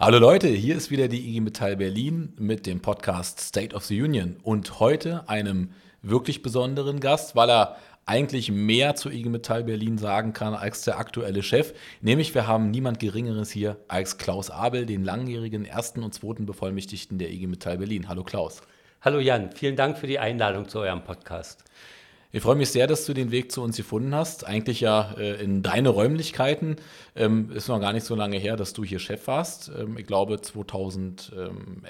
Hallo Leute, hier ist wieder die IG Metall Berlin mit dem Podcast State of the Union und heute einem wirklich besonderen Gast, weil er eigentlich mehr zu IG Metall Berlin sagen kann als der aktuelle Chef. Nämlich wir haben niemand Geringeres hier als Klaus Abel, den langjährigen ersten und zweiten Bevollmächtigten der IG Metall Berlin. Hallo Klaus. Hallo Jan, vielen Dank für die Einladung zu eurem Podcast. Ich freue mich sehr, dass du den Weg zu uns gefunden hast. Eigentlich ja äh, in deine Räumlichkeiten. Ähm, ist noch gar nicht so lange her, dass du hier Chef warst. Ähm, ich glaube 2000. Ähm,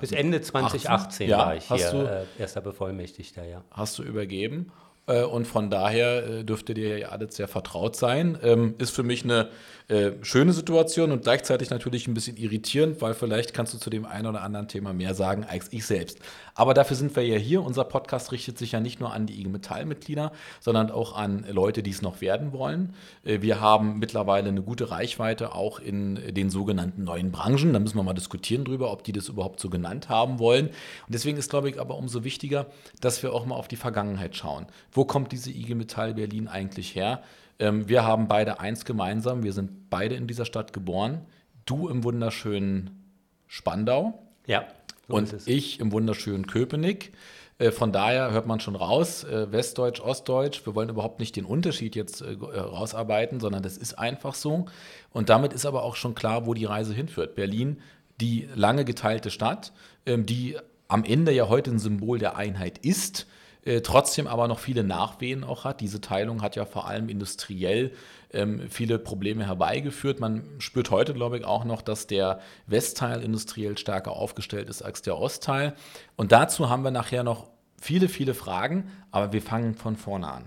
Bis Ende 2018 18, ja, war ich hier du, äh, erster Bevollmächtigter, ja. Hast du übergeben. Äh, und von daher äh, dürfte dir ja alles sehr vertraut sein. Ähm, ist für mich eine äh, schöne Situation und gleichzeitig natürlich ein bisschen irritierend, weil vielleicht kannst du zu dem einen oder anderen Thema mehr sagen als ich selbst. Aber dafür sind wir ja hier. Unser Podcast richtet sich ja nicht nur an die IG Metall-Mitglieder, sondern auch an Leute, die es noch werden wollen. Wir haben mittlerweile eine gute Reichweite auch in den sogenannten neuen Branchen. Da müssen wir mal diskutieren drüber, ob die das überhaupt so genannt haben wollen. Und deswegen ist, glaube ich, aber umso wichtiger, dass wir auch mal auf die Vergangenheit schauen wo kommt diese IG Metall Berlin eigentlich her? Ähm, wir haben beide eins gemeinsam, wir sind beide in dieser Stadt geboren. Du im wunderschönen Spandau. Ja. So und ich im wunderschönen Köpenick. Äh, von daher hört man schon raus, äh, Westdeutsch, Ostdeutsch. Wir wollen überhaupt nicht den Unterschied jetzt äh, rausarbeiten, sondern das ist einfach so. Und damit ist aber auch schon klar, wo die Reise hinführt. Berlin, die lange geteilte Stadt, ähm, die am Ende ja heute ein Symbol der Einheit ist, äh, trotzdem aber noch viele Nachwehen auch hat. Diese Teilung hat ja vor allem industriell ähm, viele Probleme herbeigeführt. Man spürt heute, glaube ich, auch noch, dass der Westteil industriell stärker aufgestellt ist als der Ostteil. Und dazu haben wir nachher noch viele, viele Fragen, aber wir fangen von vorne an.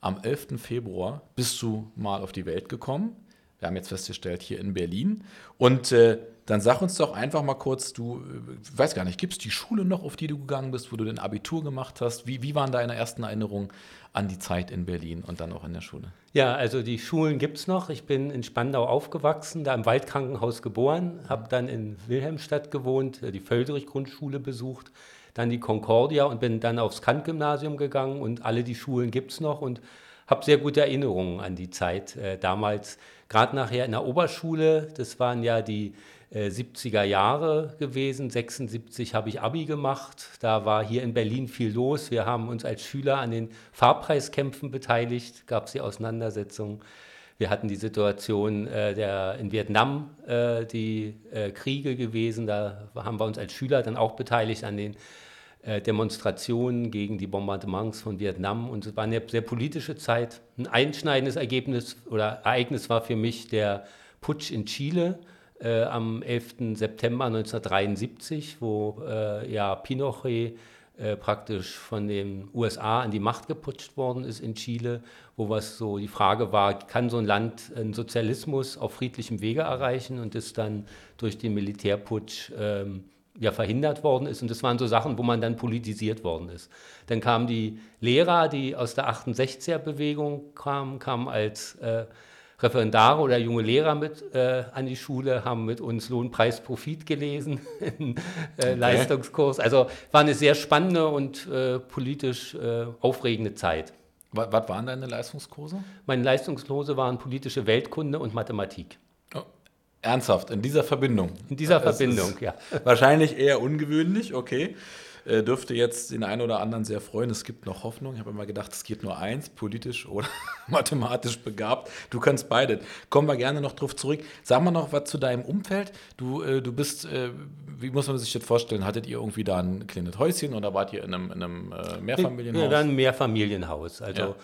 Am 11. Februar bist du mal auf die Welt gekommen. Wir haben jetzt festgestellt, hier in Berlin. Und äh, dann sag uns doch einfach mal kurz, du, ich äh, weiß gar nicht, gibt es die Schule noch, auf die du gegangen bist, wo du dein Abitur gemacht hast? Wie, wie waren deine ersten Erinnerungen an die Zeit in Berlin und dann auch in der Schule? Ja, also die Schulen gibt es noch. Ich bin in Spandau aufgewachsen, da im Waldkrankenhaus geboren, habe dann in Wilhelmstadt gewohnt, äh, die Völderich-Grundschule besucht, dann die Concordia und bin dann aufs Kant-Gymnasium gegangen und alle die Schulen gibt es noch und habe sehr gute Erinnerungen an die Zeit äh, damals. Gerade nachher in der Oberschule, das waren ja die äh, 70er Jahre gewesen. 76 habe ich Abi gemacht. Da war hier in Berlin viel los. Wir haben uns als Schüler an den Fahrpreiskämpfen beteiligt, gab es die Auseinandersetzungen. Wir hatten die Situation äh, der, in Vietnam, äh, die äh, Kriege gewesen. Da haben wir uns als Schüler dann auch beteiligt an den äh, Demonstrationen gegen die Bombardements von Vietnam. Und es war eine sehr politische Zeit. Ein einschneidendes Ergebnis oder Ereignis war für mich der Putsch in Chile äh, am 11. September 1973, wo äh, ja, Pinochet äh, praktisch von den USA an die Macht geputscht worden ist in Chile, wo was so die Frage war, kann so ein Land einen Sozialismus auf friedlichem Wege erreichen und ist dann durch den Militärputsch ähm, ja verhindert worden ist. Und das waren so Sachen, wo man dann politisiert worden ist. Dann kamen die Lehrer, die aus der 68er-Bewegung kamen, kamen als äh, Referendare oder junge Lehrer mit äh, an die Schule, haben mit uns Lohnpreis Profit gelesen, im äh, okay. Leistungskurs. Also war eine sehr spannende und äh, politisch äh, aufregende Zeit. Was, was, waren deine Leistungskurse? Meine Leistungskurse waren politische Weltkunde und Mathematik. Oh, ernsthaft, in dieser Verbindung? In dieser das Verbindung, ja. Wahrscheinlich eher ungewöhnlich, okay äh, dürfte jetzt den einen oder anderen sehr freuen. Es gibt noch Hoffnung. Ich habe immer gedacht, es geht nur eins, politisch oder mathematisch begabt. Du kannst beide. Kommen wir gerne noch drauf zurück. Sag mal noch was zu deinem Umfeld. Du, äh, du bist, äh, wie muss man sich das vorstellen? Hattet ihr irgendwie da ein kleines Häuschen oder wart ihr in einem, in einem äh, Mehrfamilienhaus? Ja, dann ein Mehrfamilienhaus. Also ja.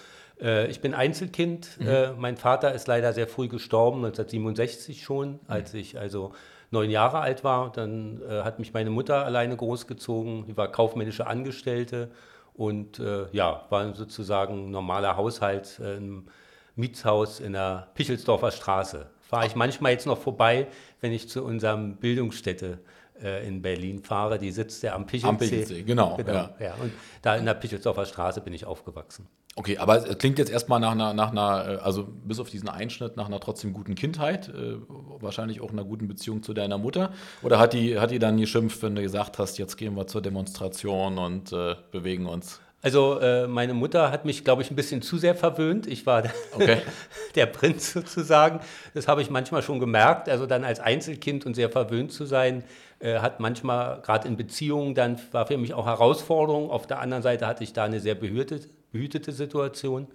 Äh, ich bin Einzelkind. Mhm. Mein Vater ist leider sehr früh gestorben, 1967 schon, als mhm. ich also neun Jahre alt war. Dann äh, hat mich meine Mutter alleine großgezogen. Die war kaufmännische Angestellte und äh, ja, war sozusagen ein normaler Haushalt äh, im Mietshaus in der Pichelsdorfer Straße. Fahre ich manchmal jetzt noch vorbei, wenn ich zu unserem Bildungsstätte äh, in Berlin fahre. Die sitzt ja am Pichelsee. Am Pichelsee, genau. genau ja. ja. Und da in der Pichelsdorfer Straße bin ich aufgewachsen. Okay, aber es klingt jetzt erstmal nach einer, nach einer, äh, also bis auf diesen Einschnitt, nach einer trotzdem guten Kindheit, äh, wahrscheinlich auch einer guten Beziehung zu deiner Mutter. Oder hat die, hat die dann geschimpft, wenn du gesagt hast, jetzt gehen wir zur Demonstration und äh, bewegen uns? Also äh, meine Mutter hat mich, glaube ich, ein bisschen zu sehr verwöhnt. Ich war okay. der Prinz sozusagen. Das habe ich manchmal schon gemerkt. Also dann als Einzelkind und sehr verwöhnt zu sein, äh, hat manchmal gerade in Beziehungen dann war für mich auch Herausforderung. Auf der anderen Seite hatte ich da eine sehr behütete, behütete Situation.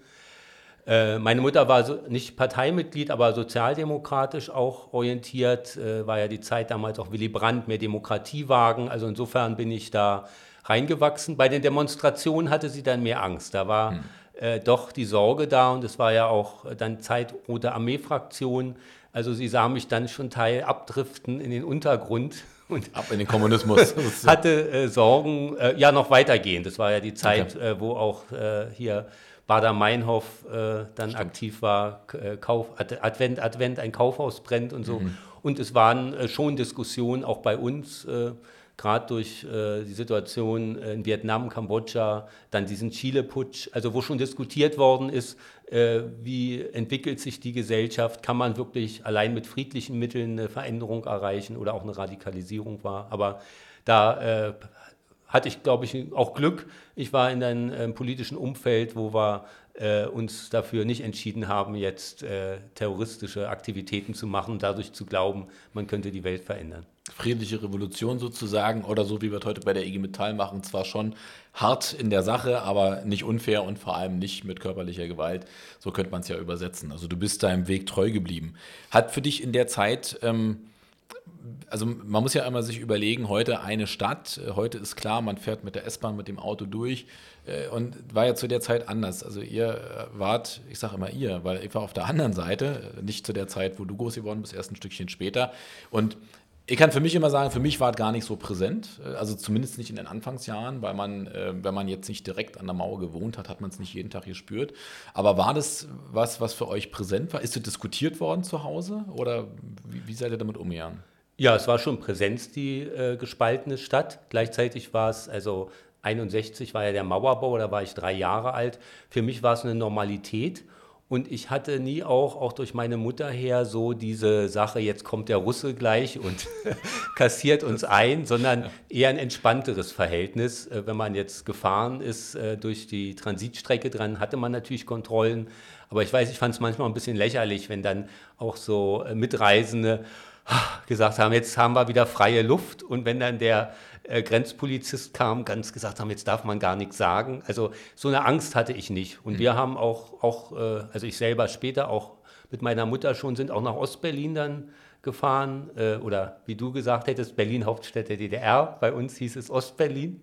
Äh, meine Mutter war so, nicht Parteimitglied, aber sozialdemokratisch auch orientiert. Äh, war ja die Zeit damals auch Willy Brandt, mehr Demokratie wagen. Also insofern bin ich da reingewachsen. Bei den Demonstrationen hatte sie dann mehr Angst. Da war hm. äh, doch die Sorge da und es war ja auch dann Zeit Rote Armee-Fraktion. Also sie sah mich dann schon teil abdriften in den Untergrund. Und Ab in den Kommunismus. hatte äh, Sorgen, äh, ja noch weitergehend. Das war ja die Zeit, okay. Äh, wo auch äh, hier Bader-Meinhof äh, dann Stimmt. aktiv war, Kauf, Advent, Advent, ein Kaufhaus brennt und so. Mhm. Und es waren schon Diskussionen auch bei uns gerade durch äh, die Situation in Vietnam, Kambodscha, dann diesen Chile-Putsch, also wo schon diskutiert worden ist, äh, wie entwickelt sich die Gesellschaft, kann man wirklich allein mit friedlichen Mitteln eine Veränderung erreichen oder auch eine Radikalisierung war. Aber da äh, hatte ich, glaube ich, auch Glück. Ich war in einem äh, politischen Umfeld, wo wir äh, uns dafür nicht entschieden haben, jetzt äh, terroristische Aktivitäten zu machen, dadurch zu glauben, man könnte die Welt verändern friedliche Revolution sozusagen oder so wie wir es heute bei der IG Metall machen, zwar schon hart in der Sache, aber nicht unfair und vor allem nicht mit körperlicher Gewalt. So könnte man es ja übersetzen. Also du bist deinem Weg treu geblieben. Hat für dich in der Zeit, ähm, also man muss ja immer sich überlegen, heute eine Stadt, äh, heute ist klar, man fährt mit der S-Bahn, mit dem Auto durch äh, und war ja zu der Zeit anders. Also ihr äh, wart, ich sage immer ihr, weil ich war auf der anderen Seite, nicht zu der Zeit, wo du groß geworden bist, erst ein Stückchen später. Und ich kann für mich immer sagen, für mich war es gar nicht so präsent, also zumindest nicht in den Anfangsjahren, weil man, wenn man jetzt nicht direkt an der Mauer gewohnt hat, hat man es nicht jeden Tag gespürt. Aber war das was, was für euch präsent war? Ist es diskutiert worden zu Hause oder wie, wie seid ihr damit umgegangen? Ja, es war schon Präsenz, die äh, gespaltene Stadt. Gleichzeitig war es, also 61 war ja der Mauerbau, da war ich drei Jahre alt. Für mich war es eine Normalität. Und ich hatte nie auch, auch durch meine Mutter her, so diese Sache, jetzt kommt der Russe gleich und kassiert uns ein, sondern eher ein entspannteres Verhältnis. Äh, wenn man jetzt gefahren ist äh, durch die Transitstrecke dran, hatte man natürlich Kontrollen. Aber ich weiß, ich fand es manchmal ein bisschen lächerlich, wenn dann auch so äh, Mitreisende gesagt haben, jetzt haben wir wieder freie Luft. Und wenn dann der äh, Grenzpolizist kam, ganz gesagt haben, jetzt darf man gar nichts sagen. Also so eine Angst hatte ich nicht. Und mhm. wir haben auch, auch äh, also ich selber später auch mit meiner Mutter schon sind auch nach Ostberlin dann gefahren. Äh, oder wie du gesagt hättest, Berlin Hauptstadt der DDR. Bei uns hieß es Ostberlin.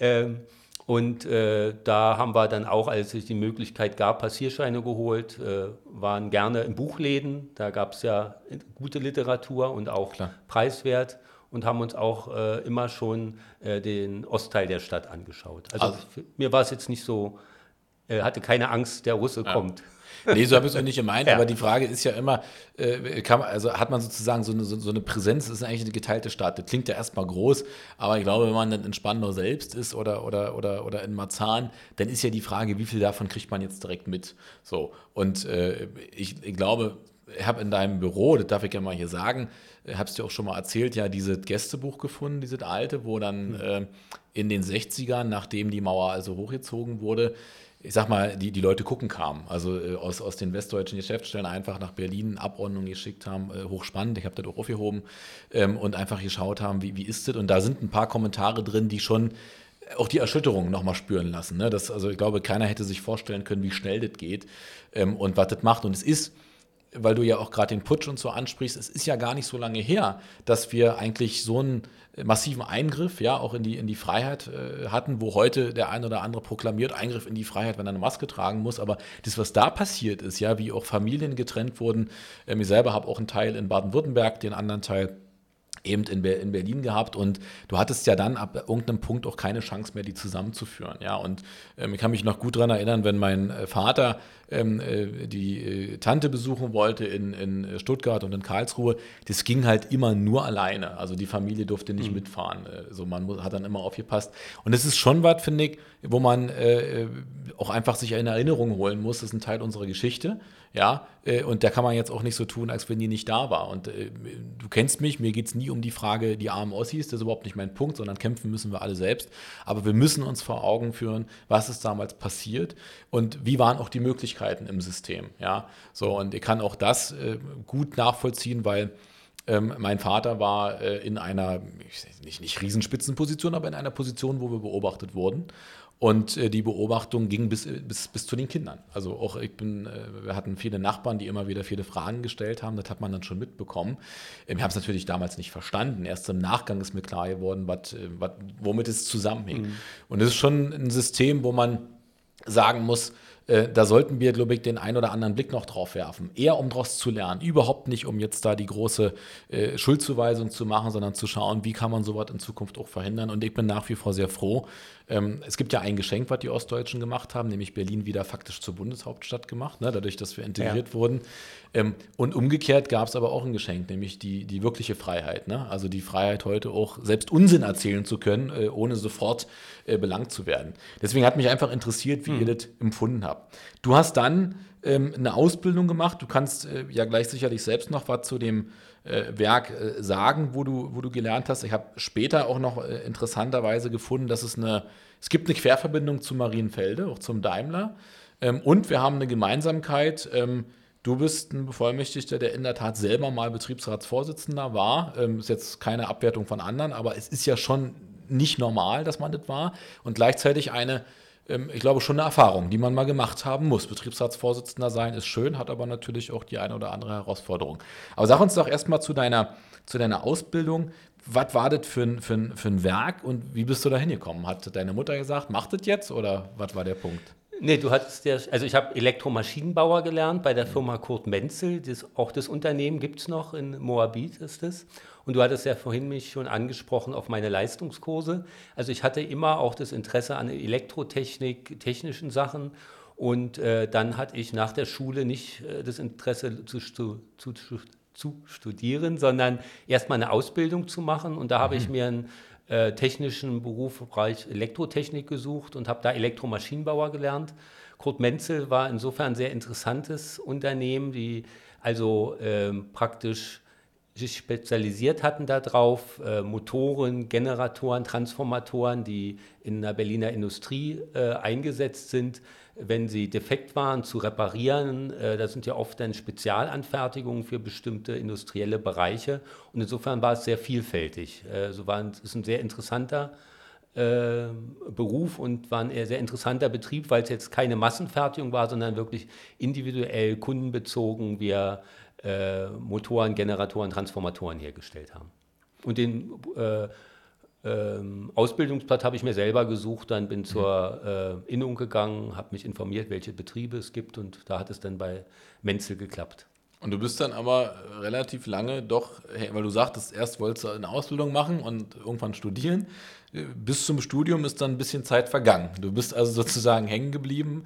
Ähm, und äh, da haben wir dann auch, als es die Möglichkeit gab, Passierscheine geholt, äh, waren gerne in Buchläden. Da gab es ja gute Literatur und auch Klar. preiswert und haben uns auch äh, immer schon äh, den Ostteil der Stadt angeschaut. Also, also mir war es jetzt nicht so, äh, hatte keine Angst, der Russe ja. kommt. Nee, so habe ich es nicht gemeint, ja. aber die Frage ist ja immer, äh, kann man, also hat man sozusagen so eine, so, so eine Präsenz, das ist eigentlich eine geteilte Stadt. Das klingt ja erstmal groß, aber ich glaube, wenn man dann in Spandau selbst ist oder, oder, oder, oder in Marzahn, dann ist ja die Frage, wie viel davon kriegt man jetzt direkt mit. So. Und äh, ich, ich glaube, ich habe in deinem Büro, das darf ich ja mal hier sagen, habe es dir auch schon mal erzählt, ja, dieses Gästebuch gefunden, dieses alte, wo dann mhm. äh, in den 60ern, nachdem die Mauer also hochgezogen wurde, ich sag mal, die, die Leute gucken kamen. Also äh, aus, aus den westdeutschen Geschäftsstellen einfach nach Berlin Abordnungen geschickt haben, äh, hochspannend, ich habe das auch aufgehoben ähm, und einfach geschaut haben, wie, wie ist das? Und da sind ein paar Kommentare drin, die schon auch die Erschütterung nochmal spüren lassen. Ne? Das, also ich glaube, keiner hätte sich vorstellen können, wie schnell das geht ähm, und was das macht. Und es ist weil du ja auch gerade den Putsch und so ansprichst, es ist ja gar nicht so lange her, dass wir eigentlich so einen massiven Eingriff, ja, auch in die, in die Freiheit äh, hatten, wo heute der ein oder andere proklamiert, Eingriff in die Freiheit, wenn er eine Maske tragen muss. Aber das, was da passiert ist, ja, wie auch Familien getrennt wurden, äh, mir selber habe auch einen Teil in Baden-Württemberg, den anderen Teil eben in, in, Berlin gehabt und du hattest ja dann ab irgendeinem Punkt auch keine Chance mehr, die zusammenzuführen. Ja, und ähm, ich kann mich noch gut daran erinnern, wenn mein äh, Vater ähm, äh, die äh, Tante besuchen wollte in, in Stuttgart und in Karlsruhe, das ging halt immer nur alleine. Also die Familie durfte nicht mhm. mitfahren. Äh, so man muss, hat dann immer aufgepasst. Und das ist schon was, finde ich, wo man äh, äh, auch einfach sich in Erinnerung holen muss. Das ist ein Teil unserer Geschichte. Ja, und da kann man jetzt auch nicht so tun, als wenn die nicht da war. Und du kennst mich, mir geht es nie um die Frage, die armen Ossis, das ist überhaupt nicht mein Punkt, sondern kämpfen müssen wir alle selbst. Aber wir müssen uns vor Augen führen, was ist damals passiert und wie waren auch die Möglichkeiten im System. Ja, so und ich kann auch das äh, gut nachvollziehen, weil ähm, mein Vater war äh, in einer, nicht, nicht Riesenspitzenposition, aber in einer Position, wo wir beobachtet wurden. Und äh, die Beobachtung ging bis, bis, bis zu den Kindern. Also auch ich bin, äh, wir hatten viele Nachbarn, die immer wieder viele Fragen gestellt haben. Das hat man dann schon mitbekommen. Ähm, ich habe es natürlich damals nicht verstanden. Erst im Nachgang ist mir klar geworden, wat, äh, wat, womit es zusammenhängt. Mhm. Und es ist schon ein System, wo man sagen muss, äh, da sollten wir, glaube ich, den ein oder anderen Blick noch drauf werfen. Eher um daraus zu lernen. Überhaupt nicht, um jetzt da die große äh, Schuldzuweisung zu machen, sondern zu schauen, wie kann man sowas in Zukunft auch verhindern. Und ich bin nach wie vor sehr froh. Ähm, es gibt ja ein Geschenk, was die Ostdeutschen gemacht haben, nämlich Berlin wieder faktisch zur Bundeshauptstadt gemacht, ne, dadurch, dass wir integriert ja. wurden. Ähm, und umgekehrt gab es aber auch ein Geschenk, nämlich die, die wirkliche Freiheit. Ne? Also die Freiheit, heute auch selbst Unsinn erzählen zu können, äh, ohne sofort äh, belangt zu werden. Deswegen hat mich einfach interessiert, wie hm. ihr das empfunden habt. Du hast dann ähm, eine Ausbildung gemacht. Du kannst äh, ja gleich sicherlich selbst noch was zu dem äh, Werk äh, sagen, wo du, wo du gelernt hast. Ich habe später auch noch äh, interessanterweise gefunden, dass es eine, es gibt eine Querverbindung zu Marienfelde, auch zum Daimler. Ähm, und wir haben eine Gemeinsamkeit. Ähm, Du bist ein Bevollmächtigter, der in der Tat selber mal Betriebsratsvorsitzender war. Ähm, ist jetzt keine Abwertung von anderen, aber es ist ja schon nicht normal, dass man das war. Und gleichzeitig eine, ich glaube, schon eine Erfahrung, die man mal gemacht haben muss. Betriebsratsvorsitzender sein ist schön, hat aber natürlich auch die eine oder andere Herausforderung. Aber sag uns doch erstmal zu deiner, zu deiner Ausbildung. Was war das für ein, für, ein, für ein Werk und wie bist du da hingekommen? Hat deine Mutter gesagt, mach das jetzt oder was war der Punkt? Nee, du hattest ja, also ich habe Elektromaschinenbauer gelernt bei der Firma Kurt Menzel. Das, auch das Unternehmen gibt es noch, in Moabit ist es. Und du hattest ja vorhin mich schon angesprochen auf meine Leistungskurse. Also ich hatte immer auch das Interesse an Elektrotechnik, technischen Sachen. Und äh, dann hatte ich nach der Schule nicht äh, das Interesse zu, zu, zu, zu studieren, sondern erstmal eine Ausbildung zu machen. Und da habe ich mhm. mir ein äh, technischen Beruf Bereich Elektrotechnik gesucht und habe da Elektromaschinenbauer gelernt. Kurt Menzel war insofern ein sehr interessantes Unternehmen, die also ähm, praktisch sich spezialisiert hatten darauf, äh, Motoren, Generatoren, Transformatoren, die in der Berliner Industrie äh, eingesetzt sind, wenn sie defekt waren, zu reparieren. Äh, das sind ja oft dann Spezialanfertigungen für bestimmte industrielle Bereiche. Und insofern war es sehr vielfältig. Äh, so war es ist ein sehr interessanter äh, Beruf und war ein sehr interessanter Betrieb, weil es jetzt keine Massenfertigung war, sondern wirklich individuell kundenbezogen wir äh, Motoren, Generatoren, Transformatoren hergestellt haben. Und den äh, ähm, Ausbildungsplatz habe ich mir selber gesucht, dann bin zur äh, Innung gegangen, habe mich informiert, welche Betriebe es gibt und da hat es dann bei Menzel geklappt. Und du bist dann aber relativ lange doch, weil du sagtest, erst wolltest du eine Ausbildung machen und irgendwann studieren. Bis zum Studium ist dann ein bisschen Zeit vergangen. Du bist also sozusagen hängen geblieben.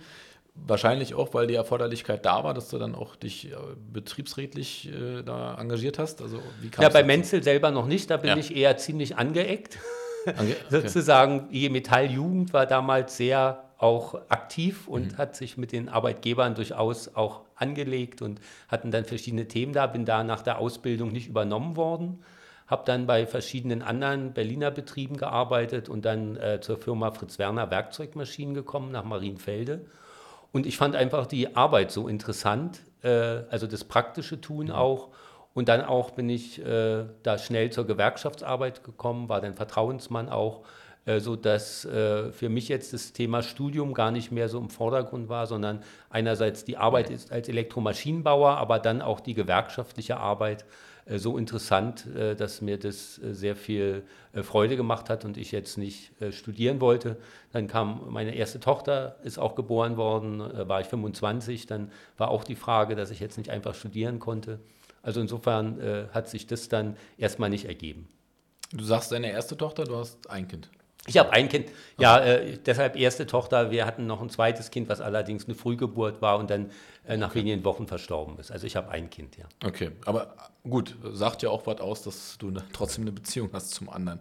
Wahrscheinlich auch, weil die Erforderlichkeit da war, dass du dann auch dich äh, betriebsrätlich äh, da engagiert hast. Also wie ja, bei Menzel selber noch nicht. Da bin ja. ich eher ziemlich angeeckt. Okay. Sozusagen, die Metalljugend war damals sehr auch aktiv und mhm. hat sich mit den Arbeitgebern durchaus auch angelegt und hatten dann verschiedene Themen da. Bin da nach der Ausbildung nicht übernommen worden, habe dann bei verschiedenen anderen Berliner Betrieben gearbeitet und dann äh, zur Firma Fritz Werner Werkzeugmaschinen gekommen nach Marienfelde. Und ich fand einfach die Arbeit so interessant, äh, also das praktische Tun mhm. auch. Und dann auch bin ich äh, da schnell zur Gewerkschaftsarbeit gekommen, war dann Vertrauensmann auch äh, so dass äh, für mich jetzt das Thema Studium gar nicht mehr so im Vordergrund war, sondern einerseits die Arbeit als Elektromaschinenbauer, aber dann auch die gewerkschaftliche Arbeit so interessant, dass mir das sehr viel Freude gemacht hat und ich jetzt nicht studieren wollte. Dann kam meine erste Tochter, ist auch geboren worden, war ich 25, dann war auch die Frage, dass ich jetzt nicht einfach studieren konnte. Also insofern hat sich das dann erstmal nicht ergeben. Du sagst deine erste Tochter, du hast ein Kind. Ich habe ein Kind, ja, äh, deshalb erste Tochter. Wir hatten noch ein zweites Kind, was allerdings eine Frühgeburt war und dann äh, nach okay. wenigen Wochen verstorben ist. Also ich habe ein Kind, ja. Okay, aber gut, sagt ja auch was aus, dass du ne, trotzdem eine Beziehung hast zum anderen.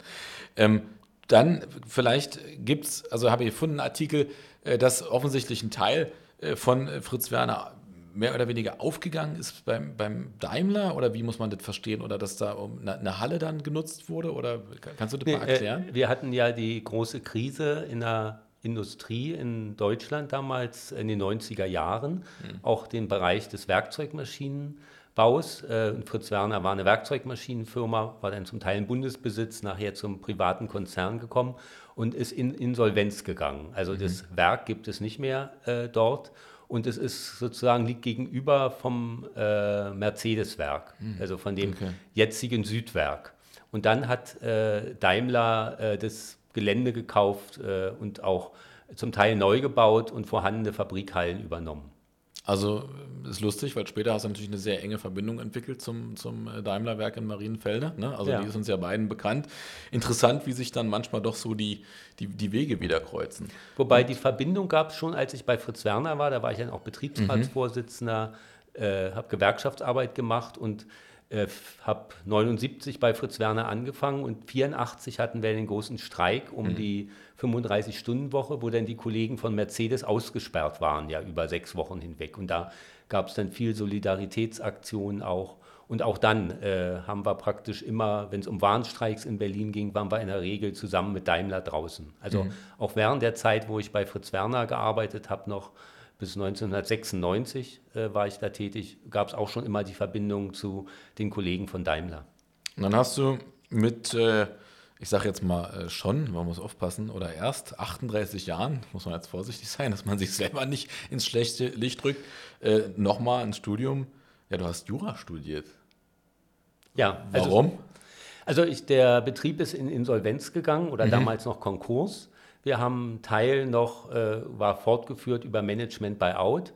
Ähm, dann vielleicht gibt es, also habe ich gefunden, einen Artikel, äh, dass offensichtlich ein Teil äh, von Fritz Werner mehr oder weniger aufgegangen ist beim, beim Daimler oder wie muss man das verstehen? Oder dass da eine, eine Halle dann genutzt wurde? Oder kannst du das nee, mal erklären? Äh, wir hatten ja die große Krise in der Industrie in Deutschland damals in den 90er Jahren, mhm. auch den Bereich des Werkzeugmaschinenbaus. Äh, Fritz Werner war eine Werkzeugmaschinenfirma, war dann zum Teil in Bundesbesitz, nachher zum privaten Konzern gekommen und ist in Insolvenz gegangen. Also mhm. das Werk gibt es nicht mehr äh, dort und es ist sozusagen liegt gegenüber vom äh, Mercedes-Werk, mhm. also von dem okay. jetzigen Südwerk. Und dann hat äh, Daimler äh, das Gelände gekauft äh, und auch zum Teil neu gebaut und vorhandene Fabrikhallen übernommen. Also ist lustig, weil später hast du natürlich eine sehr enge Verbindung entwickelt zum, zum äh, Daimler-Werk in Marienfelde. Ne? Also ja. die ist uns ja beiden bekannt. Interessant, wie sich dann manchmal doch so die, die, die Wege wieder kreuzen. Wobei die Verbindung gab es schon, als ich bei Fritz Werner war. Da war ich dann auch Betriebsratsvorsitzender, mhm. äh, habe Gewerkschaftsarbeit gemacht und äh, habe 79 bei Fritz Werner angefangen und 84 hatten wir den großen Streik um mhm. die 35-Stunden-Woche, wo dann die Kollegen von Mercedes ausgesperrt waren, ja über sechs Wochen hinweg. Und da gab es dann viel Solidaritätsaktionen auch. Und auch dann äh, haben wir praktisch immer, wenn es um Warnstreiks in Berlin ging, waren wir in der Regel zusammen mit Daimler draußen. Also mhm. auch während der Zeit, wo ich bei Fritz Werner gearbeitet habe, noch bis 1996 äh, war ich da tätig, gab es auch schon immer die Verbindung zu den Kollegen von Daimler. Und dann hast du mit, äh, ich sage jetzt mal äh, schon, man muss aufpassen, oder erst 38 Jahren, muss man jetzt vorsichtig sein, dass man sich selber nicht ins schlechte Licht drückt, äh, nochmal ein Studium. Ja, du hast Jura studiert. Ja. Also, Warum? Also ich, der Betrieb ist in Insolvenz gegangen oder mhm. damals noch Konkurs. Wir haben einen Teil noch, äh, war fortgeführt über Management by Out.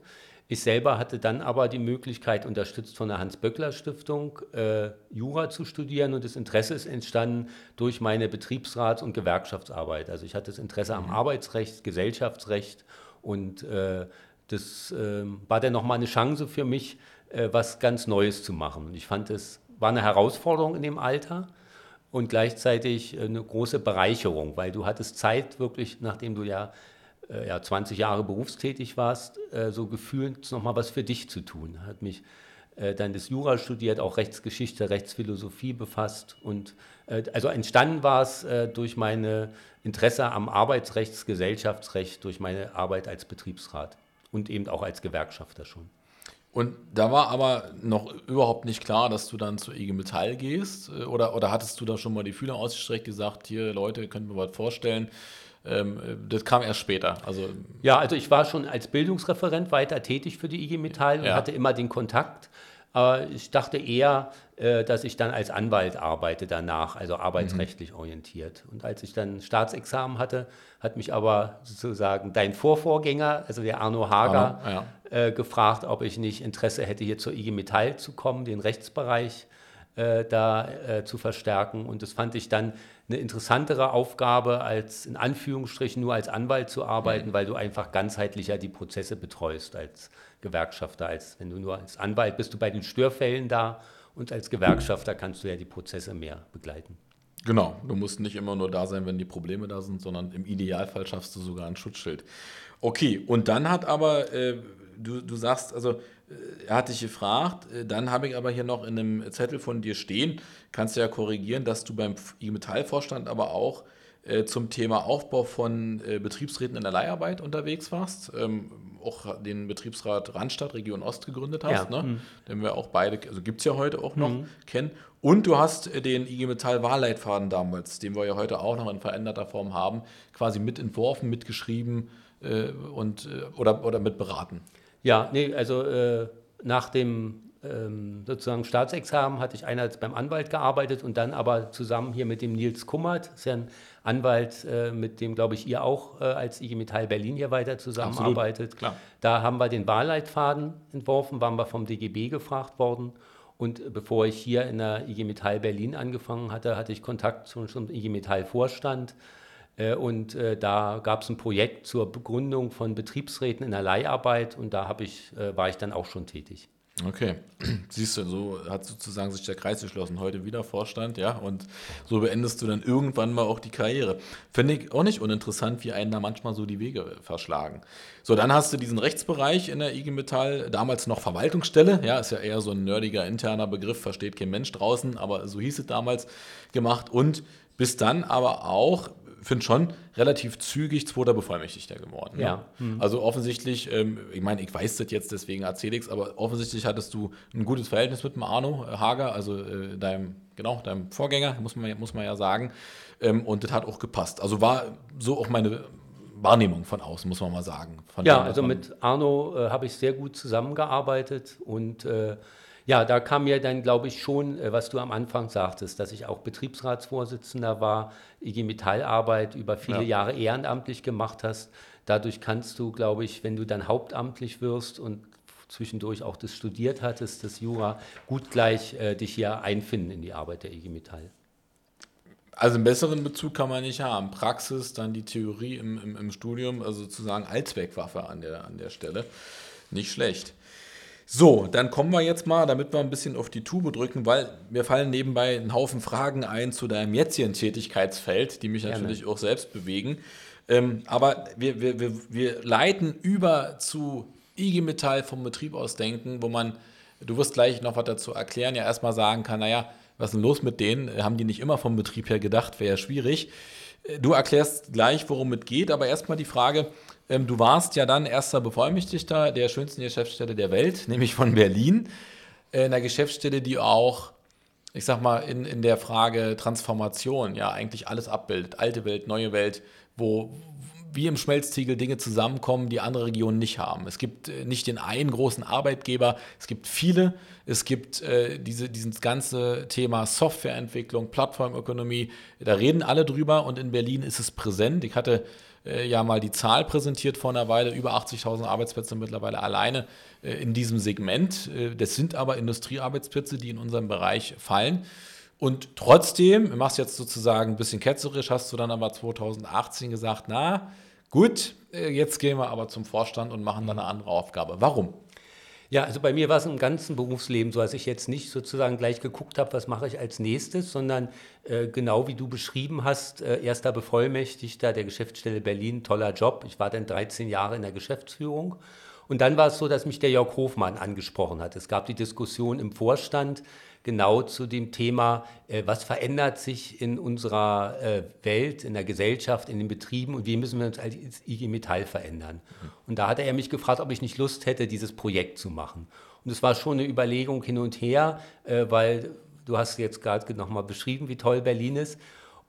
Ich selber hatte dann aber die Möglichkeit, unterstützt von der Hans-Böckler-Stiftung, äh, Jura zu studieren und das Interesse ist entstanden durch meine Betriebsrats- und Gewerkschaftsarbeit. Also ich hatte das Interesse am mhm. Arbeitsrecht, Gesellschaftsrecht und äh, das äh, war dann nochmal eine Chance für mich, äh, was ganz Neues zu machen. Und ich fand, es war eine Herausforderung in dem Alter und gleichzeitig äh, eine große Bereicherung, weil du hattest Zeit wirklich, nachdem du ja, äh, ja 20 Jahre berufstätig warst, äh, so gefühlt nochmal was für dich zu tun. Hat mich dann das Jura studiert, auch Rechtsgeschichte, Rechtsphilosophie befasst und also entstanden war es durch meine Interesse am Arbeitsrechts, Gesellschaftsrecht, durch meine Arbeit als Betriebsrat und eben auch als Gewerkschafter schon. Und da war aber noch überhaupt nicht klar, dass du dann zur IG Metall gehst. Äh, oder, oder hattest du da schon mal die Fühler ausgestreckt, gesagt, hier Leute, könnt ihr mir was vorstellen? Ähm, äh, das kam erst später. Also, ja, also ich war schon als Bildungsreferent weiter tätig für die IG Metall und ja. hatte immer den Kontakt. Aber ich dachte eher, äh, dass ich dann als Anwalt arbeite danach, also arbeitsrechtlich mhm. orientiert. Und als ich dann Staatsexamen hatte, hat mich aber sozusagen dein Vorvorgänger, also der Arno Hager, ah, ja. äh, gefragt, ob ich nicht Interesse hätte, hier zur IG Metall zu kommen, den Rechtsbereich äh, da äh, zu verstärken. Und das fand ich dann eine interessantere Aufgabe, als in Anführungsstrichen nur als Anwalt zu arbeiten, mhm. weil du einfach ganzheitlicher die Prozesse betreust als Gewerkschafter. Als wenn du nur als Anwalt bist du bei den Störfällen da und als Gewerkschafter kannst du ja die Prozesse mehr begleiten. Genau, du musst nicht immer nur da sein, wenn die Probleme da sind, sondern im Idealfall schaffst du sogar ein Schutzschild. Okay, und dann hat aber, äh, du, du sagst, also äh, er hat dich gefragt, äh, dann habe ich aber hier noch in einem Zettel von dir stehen, kannst du ja korrigieren, dass du beim IG Metall-Vorstand aber auch äh, zum Thema Aufbau von äh, Betriebsräten in der Leiharbeit unterwegs warst, ähm, auch den Betriebsrat Randstadt Region Ost gegründet hast, ja. ne? Mhm. den wir auch beide, also gibt es ja heute auch noch, mhm. kennen. Und du hast äh, den IG Metall Wahlleitfaden damals, den wir ja heute auch noch in veränderter Form haben, quasi mitentworfen, mitgeschrieben äh, und, äh, oder, oder mit beraten. Ja, nee, also nach dem ähm, sozusagen Staatsexamen hatte ich einerseits beim Anwalt gearbeitet und dann aber zusammen hier mit dem Nils Kummert, das ist ja ein Anwalt, äh, mit dem, glaube ich, ihr auch äh, als IG Metall Berlin hier weiter zusammenarbeitet. Absolut, da haben wir den Wahlleitfaden entworfen, waren wir vom DGB gefragt worden. Und bevor ich hier in der IG Metall Berlin angefangen hatte, hatte ich Kontakt zum, zum IG Metall Vorstand. Äh, und äh, da gab es ein Projekt zur Begründung von Betriebsräten in der Leiharbeit und da ich, äh, war ich dann auch schon tätig. Okay, siehst du, so hat sozusagen sich der Kreis geschlossen. Heute wieder Vorstand, ja, und so beendest du dann irgendwann mal auch die Karriere. Finde ich auch nicht uninteressant, wie einen da manchmal so die Wege verschlagen. So, dann hast du diesen Rechtsbereich in der IG Metall, damals noch Verwaltungsstelle, ja, ist ja eher so ein nerdiger interner Begriff, versteht kein Mensch draußen, aber so hieß es damals gemacht und bis dann aber auch finde schon, relativ zügig zweiter Bevollmächtigter geworden. Ne? Ja. Mhm. Also offensichtlich, ähm, ich meine, ich weiß das jetzt, deswegen erzähle ich es, aber offensichtlich hattest du ein gutes Verhältnis mit dem Arno äh, Hager, also äh, deinem, genau, deinem Vorgänger, muss man, muss man ja sagen. Ähm, und das hat auch gepasst. Also war so auch meine Wahrnehmung von außen, muss man mal sagen. ja, dem, also mit Arno äh, habe ich sehr gut zusammengearbeitet und äh, ja, da kam mir dann, glaube ich, schon, äh, was du am Anfang sagtest, dass ich auch Betriebsratsvorsitzender war, IG Metallarbeit über viele ja. Jahre ehrenamtlich gemacht hast. Dadurch kannst du, glaube ich, wenn du dann hauptamtlich wirst und zwischendurch auch das studiert hattest, das Jura, gut gleich äh, dich hier einfinden in die Arbeit der IG Metall. Also einen besseren Bezug kann man nicht haben. Praxis, dann die Theorie im, im, im Studium, also sozusagen Allzweckwaffe an der, an der Stelle. Nicht schlecht. So, dann kommen wir jetzt mal, damit wir ein bisschen auf die Tube drücken, weil mir fallen nebenbei ein Haufen Fragen ein zu deinem jetzigen Tätigkeitsfeld, die mich Gerne. natürlich auch selbst bewegen. Ähm, aber wir, wir, wir, wir leiten über zu IG Metall vom Betrieb aus denken, wo man, du wirst gleich noch was dazu erklären, ja erstmal sagen kann, naja, was ist denn los mit denen? Haben die nicht immer vom Betrieb her gedacht, wäre ja schwierig. Äh, du erklärst gleich, worum es geht, aber erstmal die Frage, ähm, du warst ja dann erster Bevollmächtigter der schönsten Geschäftsstelle der Welt, nämlich von Berlin. Äh, in einer Geschäftsstelle, die auch, ich sag mal, in, in der Frage Transformation ja eigentlich alles abbildet. Alte Welt, neue Welt, wo wie im Schmelztiegel Dinge zusammenkommen, die andere Regionen nicht haben. Es gibt äh, nicht den einen großen Arbeitgeber, es gibt viele. Es gibt äh, diese, dieses ganze Thema Softwareentwicklung, Plattformökonomie, da reden alle drüber und in Berlin ist es präsent. Ich hatte äh, ja mal die Zahl präsentiert vor einer Weile, über 80.000 Arbeitsplätze mittlerweile alleine äh, in diesem Segment. Äh, das sind aber Industriearbeitsplätze, die in unserem Bereich fallen. Und trotzdem, du machst jetzt sozusagen ein bisschen ketzerisch, hast du dann aber 2018 gesagt, na gut, äh, jetzt gehen wir aber zum Vorstand und machen dann eine andere Aufgabe. Warum? Ja, also bei mir war es im ganzen Berufsleben so, dass ich jetzt nicht sozusagen gleich geguckt habe, was mache ich als nächstes, sondern äh, genau wie du beschrieben hast, äh, erster Bevollmächtigter der Geschäftsstelle Berlin, toller Job. Ich war dann 13 Jahre in der Geschäftsführung. Und dann war es so, dass mich der Jörg Hofmann angesprochen hat. Es gab die Diskussion im Vorstand, genau zu dem Thema, äh, was verändert sich in unserer äh, Welt, in der Gesellschaft, in den Betrieben und wie müssen wir uns als IG Metall verändern. Und da hatte er mich gefragt, ob ich nicht Lust hätte, dieses Projekt zu machen. Und es war schon eine Überlegung hin und her, äh, weil du hast jetzt gerade nochmal beschrieben, wie toll Berlin ist.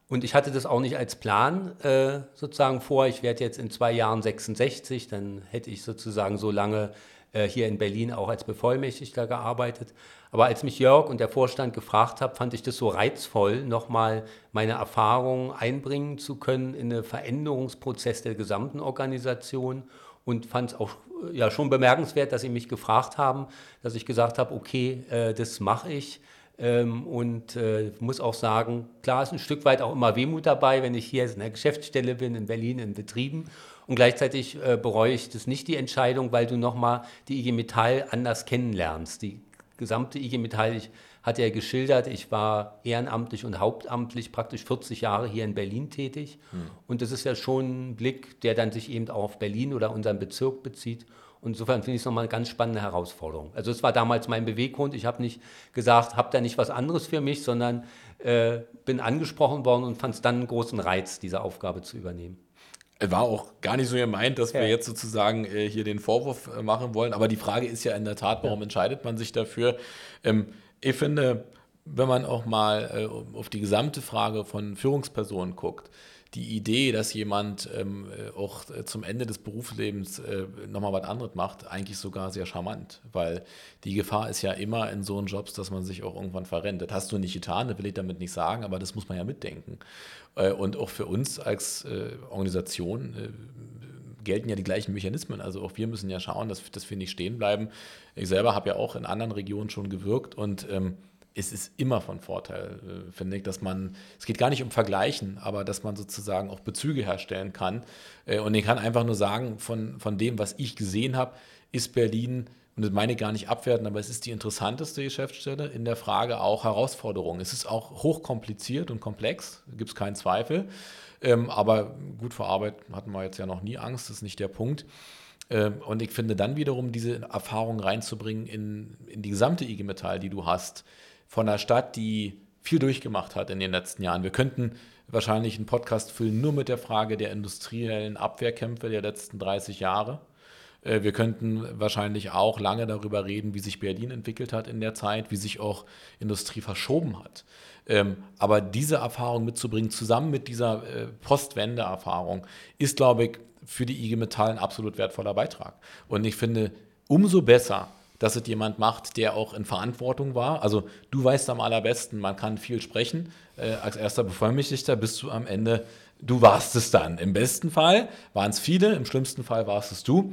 Und ich hatte das auch nicht als Plan äh, sozusagen vor. Ich werde jetzt in zwei Jahren 66, dann hätte ich sozusagen so lange äh, hier in Berlin auch als Bevollmächtigter gearbeitet. Aber als mich Jörg und der Vorstand gefragt haben, fand ich das so reizvoll, nochmal meine Erfahrungen einbringen zu können in einen Veränderungsprozess der gesamten Organisation und fand es auch äh, ja, schon bemerkenswert, dass sie mich gefragt haben, dass ich gesagt habe, okay, äh, das mache ich. Ähm, und äh, muss auch sagen, klar ist ein Stück weit auch immer Wehmut dabei, wenn ich hier in der Geschäftsstelle bin, in Berlin, in Betrieben. Und gleichzeitig äh, bereue ich das nicht die Entscheidung, weil du nochmal die IG Metall anders kennenlernst. Die gesamte IG Metall, ich hatte ja geschildert, ich war ehrenamtlich und hauptamtlich praktisch 40 Jahre hier in Berlin tätig. Hm. Und das ist ja schon ein Blick, der dann sich eben auch auf Berlin oder unseren Bezirk bezieht. Und insofern finde ich es nochmal eine ganz spannende Herausforderung. Also es war damals mein Beweggrund. Ich habe nicht gesagt, habt ihr nicht was anderes für mich, sondern äh, bin angesprochen worden und fand es dann einen großen Reiz, diese Aufgabe zu übernehmen. War auch gar nicht so gemeint, dass ja. wir jetzt sozusagen äh, hier den Vorwurf äh, machen wollen. Aber die Frage ist ja in der Tat, warum ja. entscheidet man sich dafür? Ähm, ich finde, wenn man auch mal äh, auf die gesamte Frage von Führungspersonen guckt, die Idee, dass jemand ähm, äh, auch äh, zum Ende des Berufslebens äh, nochmal was anderes macht, eigentlich sogar sehr charmant, weil die Gefahr ist ja immer in so einen Jobs, dass man sich auch irgendwann verrennt. Das hast du nicht getan, das will ich damit nicht sagen, aber das muss man ja mitdenken. Äh, und auch für uns als äh, Organisation äh, gelten ja die gleichen Mechanismen. Also auch wir müssen ja schauen, dass, dass wir nicht stehen bleiben. Ich selber habe ja auch in anderen Regionen schon gewirkt und ähm, es ist immer von Vorteil, äh, finde ich, dass man, es geht gar nicht um Vergleichen, aber dass man sozusagen auch Bezüge herstellen kann. Äh, und ich kann einfach nur sagen, von, von dem, was ich gesehen habe, ist Berlin und das meine ich gar nicht abwerten, aber es ist die interessanteste Geschäftsstelle in der Frage auch Herausforderungen. Es ist auch hochkompliziert und komplex, gibt es keinen Zweifel. Ähm, aber gut, vor Arbeit hatten wir jetzt ja noch nie Angst, das ist nicht der Punkt. Ähm, und ich finde dann wiederum diese Erfahrung reinzubringen in, in die gesamte IG Metall, die du hast, von einer Stadt, die viel durchgemacht hat in den letzten Jahren. Wir könnten wahrscheinlich einen Podcast füllen nur mit der Frage der industriellen Abwehrkämpfe der letzten 30 Jahre. Äh, wir könnten wahrscheinlich auch lange darüber reden, wie sich Berlin entwickelt hat in der Zeit, wie sich auch Industrie verschoben hat. Ähm, aber diese Erfahrung mitzubringen, zusammen mit dieser äh, Postwende-Erfahrung, ist, glaube ich, für die IG Metall ein absolut wertvoller Beitrag. Und ich finde, umso besser, dass es jemand macht, der auch in Verantwortung war. Also du weißt am allerbesten, man kann viel sprechen. Äh, als erster Bevollmächtigter bist du am Ende, du warst es dann. Im besten Fall waren es viele, im schlimmsten Fall warst es du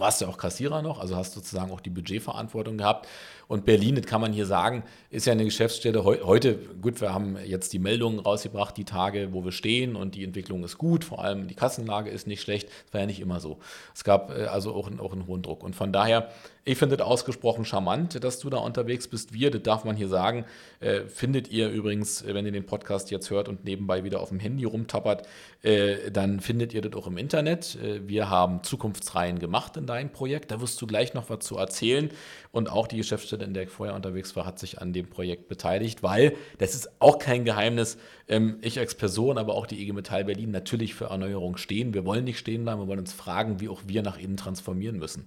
warst ja auch Kassierer noch, also hast sozusagen auch die Budgetverantwortung gehabt. Und Berlin, das kann man hier sagen, ist ja eine Geschäftsstelle heute, gut, wir haben jetzt die Meldungen rausgebracht, die Tage, wo wir stehen und die Entwicklung ist gut, vor allem die Kassenlage ist nicht schlecht. Das war ja nicht immer so. Es gab äh, also auch, auch einen hohen Druck. Und von daher ich finde es ausgesprochen charmant, dass du da unterwegs bist. Wir, das darf man hier sagen, äh, findet ihr übrigens, wenn ihr den Podcast jetzt hört und nebenbei wieder auf dem Handy rumtappert, äh, dann findet ihr das auch im Internet. Äh, wir haben Zukunftsreihen gemacht in deinem Projekt. Da wirst du gleich noch was zu erzählen. Und auch die Geschäftsstelle, in der ich vorher unterwegs war, hat sich an dem Projekt beteiligt, weil das ist auch kein Geheimnis. Ähm, ich als Person, aber auch die IG Metall Berlin natürlich für Erneuerung stehen. Wir wollen nicht stehen bleiben, wir wollen uns fragen, wie auch wir nach innen transformieren müssen.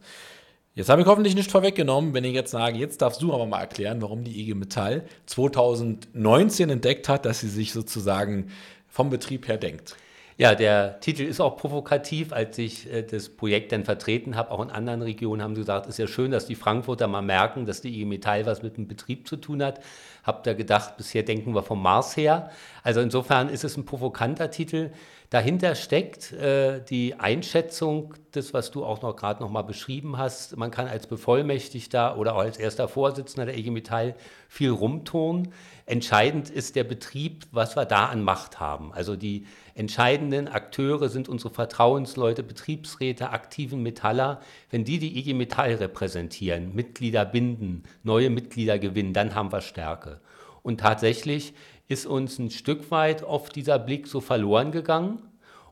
Jetzt habe ich hoffentlich nicht vorweggenommen, wenn ich jetzt sage, jetzt darfst du aber mal erklären, warum die IG Metall 2019 entdeckt hat, dass sie sich sozusagen vom Betrieb her denkt. Ja, der Titel ist auch provokativ. Als ich äh, das Projekt dann vertreten habe, auch in anderen Regionen, haben sie gesagt, es ist ja schön, dass die Frankfurter mal merken, dass die IG Metall was mit dem Betrieb zu tun hat. Hab da gedacht, bisher denken wir vom Mars her. Also insofern ist es ein provokanter Titel. Dahinter steckt äh, die Einschätzung des, was du auch noch gerade noch mal beschrieben hast. Man kann als Bevollmächtigter oder auch als erster Vorsitzender der IG Metall viel rumtun. Entscheidend ist der Betrieb, was wir da an Macht haben. Also die entscheidenden Akteure sind unsere Vertrauensleute, Betriebsräte, aktiven Metaller. Wenn die die IG Metall repräsentieren, Mitglieder binden, neue Mitglieder gewinnen, dann haben wir Stärke. Und tatsächlich ist uns ein Stück weit oft dieser Blick so verloren gegangen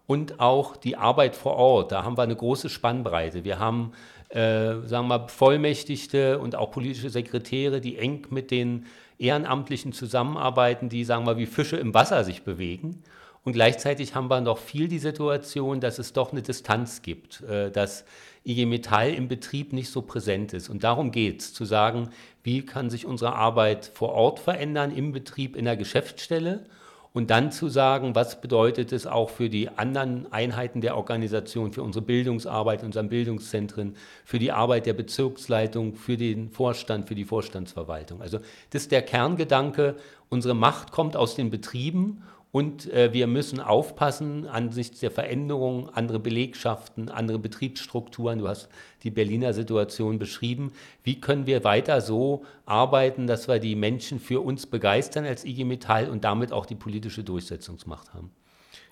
und auch die Arbeit vor Ort. Da haben wir eine große Spannbreite. Wir haben, äh, sagen wir mal, Vollmächtigte und auch politische Sekretäre, die eng mit den Ehrenamtlichen zusammenarbeiten, die, sagen wir, wie Fische im Wasser sich bewegen. Und gleichzeitig haben wir noch viel die Situation, dass es doch eine Distanz gibt, äh, dass IG Metall im Betrieb nicht so präsent ist. Und darum geht es, zu sagen, wie kann sich unsere Arbeit vor Ort verändern, im Betrieb, in der Geschäftsstelle. Und dann zu sagen, was bedeutet es auch für die anderen Einheiten der Organisation, für unsere Bildungsarbeit, unseren Bildungszentren, für die Arbeit der Bezirksleitung, für den Vorstand, für die Vorstandsverwaltung. Also das ist der Kerngedanke. Unsere Macht kommt aus den Betrieben und äh, wir müssen aufpassen angesichts der Veränderungen, andere Belegschaften, andere Betriebsstrukturen. Du hast die Berliner Situation beschrieben. Wie können wir weiter so arbeiten, dass wir die Menschen für uns begeistern als IG Metall und damit auch die politische Durchsetzungsmacht haben?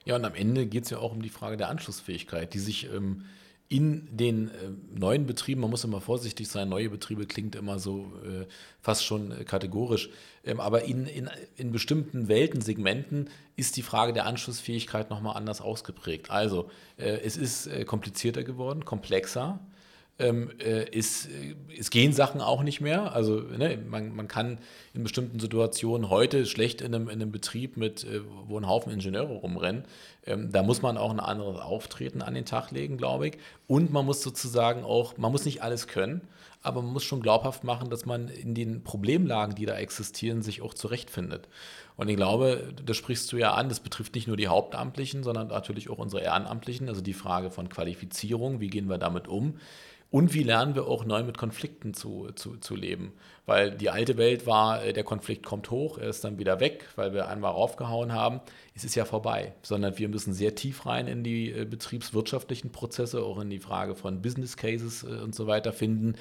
Ja, und am Ende geht es ja auch um die Frage der Anschlussfähigkeit, die sich ähm, in den äh, neuen Betrieben, man muss immer vorsichtig sein, neue Betriebe klingt immer so äh, fast schon äh, kategorisch, ähm, aber in, in, in bestimmten Weltensegmenten ist die Frage der Anschlussfähigkeit nochmal anders ausgeprägt. Also äh, es ist äh, komplizierter geworden, komplexer ähm, äh, ist, äh, es gehen Sachen auch nicht mehr. Also ne, man, man kann in bestimmten Situationen heute schlecht in einem, in einem Betrieb mit, äh, wo ein Haufen Ingenieure rumrennen. Ähm, da muss man auch ein anderes Auftreten an den Tag legen, glaube ich. Und man muss sozusagen auch, man muss nicht alles können, aber man muss schon glaubhaft machen, dass man in den Problemlagen, die da existieren, sich auch zurechtfindet. Und ich glaube, das sprichst du ja an, das betrifft nicht nur die Hauptamtlichen, sondern natürlich auch unsere Ehrenamtlichen. Also die Frage von Qualifizierung, wie gehen wir damit um? Und wie lernen wir auch neu mit Konflikten zu, zu, zu leben? Weil die alte Welt war, äh, der Konflikt kommt hoch, er ist dann wieder weg, weil wir einmal raufgehauen haben. Es ist ja vorbei, sondern wir müssen sehr tief rein in die äh, betriebswirtschaftlichen Prozesse, auch in die Frage von Business Cases äh, und so weiter finden.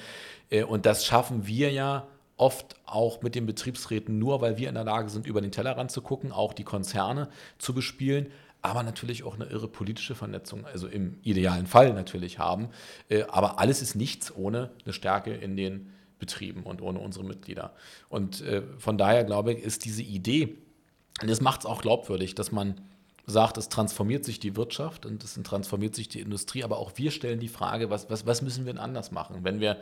Und das schaffen wir ja oft auch mit den Betriebsräten nur, weil wir in der Lage sind, über den Tellerrand zu gucken, auch die Konzerne zu bespielen aber natürlich auch eine irre politische Vernetzung, also im idealen Fall natürlich haben. Äh, aber alles ist nichts ohne eine Stärke in den Betrieben und ohne unsere Mitglieder. Und äh, von daher glaube ich, ist diese Idee, und das macht es auch glaubwürdig, dass man sagt, es transformiert sich die Wirtschaft und es transformiert sich die Industrie, aber auch wir stellen die Frage, was, was, was müssen wir denn anders machen? Wenn wir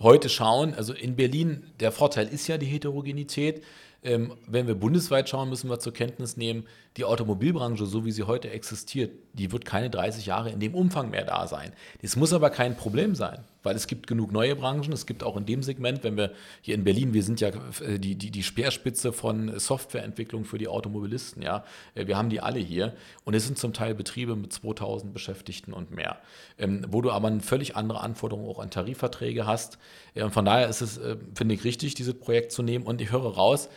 heute schauen, also in Berlin, der Vorteil ist ja die Heterogenität. Ähm, wenn wir bundesweit schauen, müssen wir zur Kenntnis nehmen, die Automobilbranche, so wie sie heute existiert, die wird keine 30 Jahre in dem Umfang mehr da sein. Das muss aber kein Problem sein, weil es gibt genug neue Branchen. Es gibt auch in dem Segment, wenn wir hier in Berlin, wir sind ja äh, die, die, die Speerspitze von Softwareentwicklung für die Automobilisten. Ja? Äh, wir haben die alle hier und es sind zum Teil Betriebe mit 2000 Beschäftigten und mehr, ähm, wo du aber eine völlig andere Anforderung auch an Tarifverträge hast. Und von daher ist es, äh, finde ich, richtig, dieses Projekt zu nehmen. Und ich höre raus,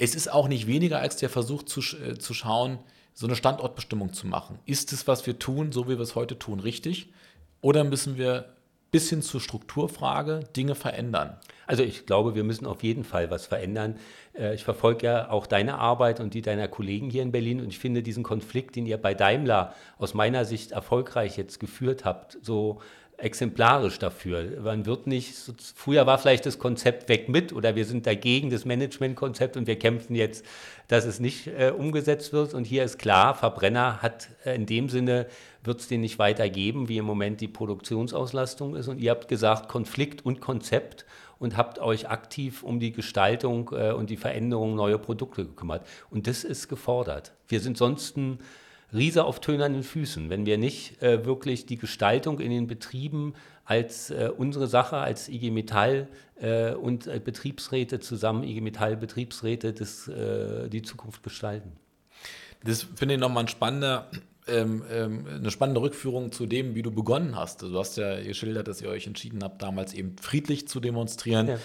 es ist auch nicht weniger als der Versuch zu, äh, zu schauen, so eine Standortbestimmung zu machen. Ist es, was wir tun, so wie wir es heute tun, richtig? Oder müssen wir bis hin zur Strukturfrage Dinge verändern? Also ich glaube, wir müssen auf jeden Fall was verändern. Äh, ich verfolge ja auch deine Arbeit und die deiner Kollegen hier in Berlin und ich finde diesen Konflikt, den ihr bei Daimler aus meiner Sicht erfolgreich jetzt geführt habt, so exemplarisch dafür. Man wird nicht, früher war vielleicht das Konzept weg mit oder wir sind dagegen das Managementkonzept und wir kämpfen jetzt, dass es nicht äh, umgesetzt wird. Und hier ist klar, Verbrenner hat äh, in dem Sinne, wird es den nicht weitergeben, wie im Moment die Produktionsauslastung ist. Und ihr habt gesagt, Konflikt und Konzept und habt euch aktiv um die Gestaltung äh, und die Veränderung neuer Produkte gekümmert. Und das ist gefordert. Wir sind sonst ein Riese auf tönernen Füßen, wenn wir nicht äh, wirklich die Gestaltung in den Betrieben als äh, unsere Sache, als IG Metall äh, und äh, Betriebsräte zusammen, IG Metall Betriebsräte, das, äh, die Zukunft gestalten. Das finde ich nochmal ein spannender, ähm, ähm, eine spannende Rückführung zu dem, wie du begonnen hast. Du hast ja geschildert, dass ihr euch entschieden habt, damals eben friedlich zu demonstrieren. Ja.